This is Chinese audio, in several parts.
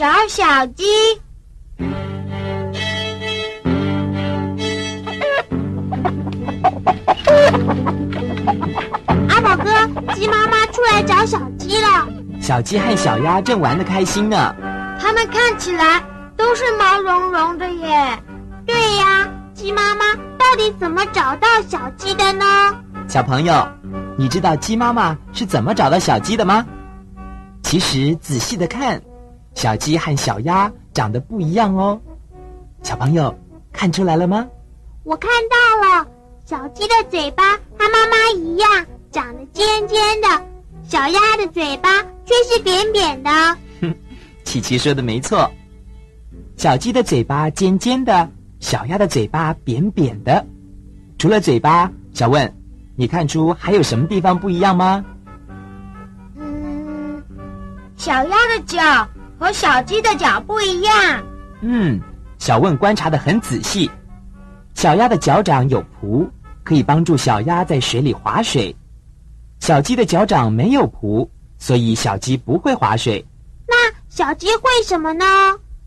找小鸡。阿宝哥，鸡妈妈出来找小鸡了。小鸡和小鸭正玩的开心呢。它们看起来都是毛茸茸的耶。对呀，鸡妈妈到底怎么找到小鸡的呢？小朋友，你知道鸡妈妈是怎么找到小鸡的吗？其实仔细的看，小鸡和小鸭长得不一样哦。小朋友看出来了吗？我看到了，小鸡的嘴巴和妈妈一样，长得尖尖的；小鸭的嘴巴却是扁扁的。哼，琪琪说的没错，小鸡的嘴巴尖尖的，小鸭的嘴巴扁扁的。除了嘴巴，小问，你看出还有什么地方不一样吗？嗯，小鸭的脚和小鸡的脚不一样。嗯，小问观察的很仔细。小鸭的脚掌有蹼，可以帮助小鸭在水里划水；小鸡的脚掌没有蹼，所以小鸡不会划水。那小鸡会什么呢？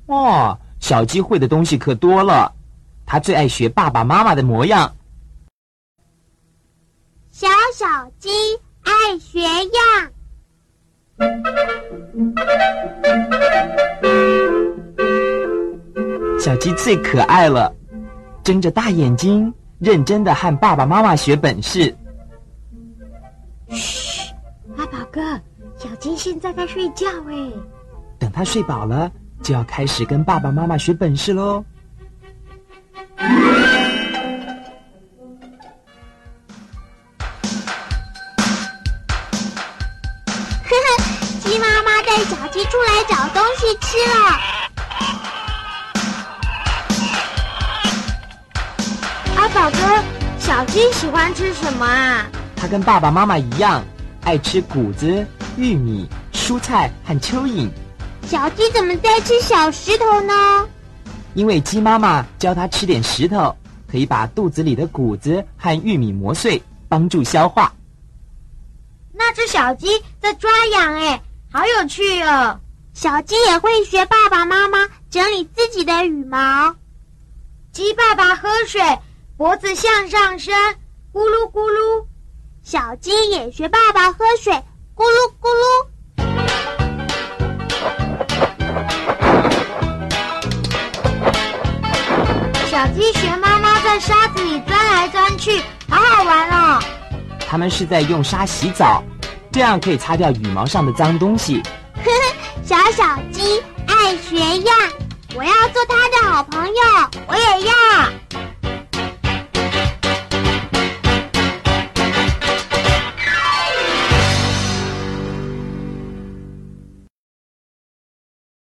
哦，小鸡会的东西可多了，它最爱学爸爸妈妈的模样。小小鸡爱学样，小鸡最可爱了。睁着大眼睛，认真的和爸爸妈妈学本事。嘘，阿宝哥，小鸡现在在睡觉哎。等它睡饱了，就要开始跟爸爸妈妈学本事喽。呵呵，鸡妈妈带小鸡出来找东西吃了。阿宝哥，小鸡喜欢吃什么啊？它跟爸爸妈妈一样，爱吃谷子、玉米、蔬菜和蚯蚓。小鸡怎么在吃小石头呢？因为鸡妈妈教它吃点石头，可以把肚子里的谷子和玉米磨碎，帮助消化。那只小鸡在抓痒哎，好有趣哦！小鸡也会学爸爸妈妈整理自己的羽毛。鸡爸爸喝水，脖子向上伸，咕噜咕噜。小鸡也学爸爸喝水，咕噜咕噜。小鸡学妈妈在沙子里钻来钻去，好好玩哦。它们是在用沙洗澡，这样可以擦掉羽毛上的脏东西。呵呵，小小鸡爱学样，我要做它的好朋友，我也要。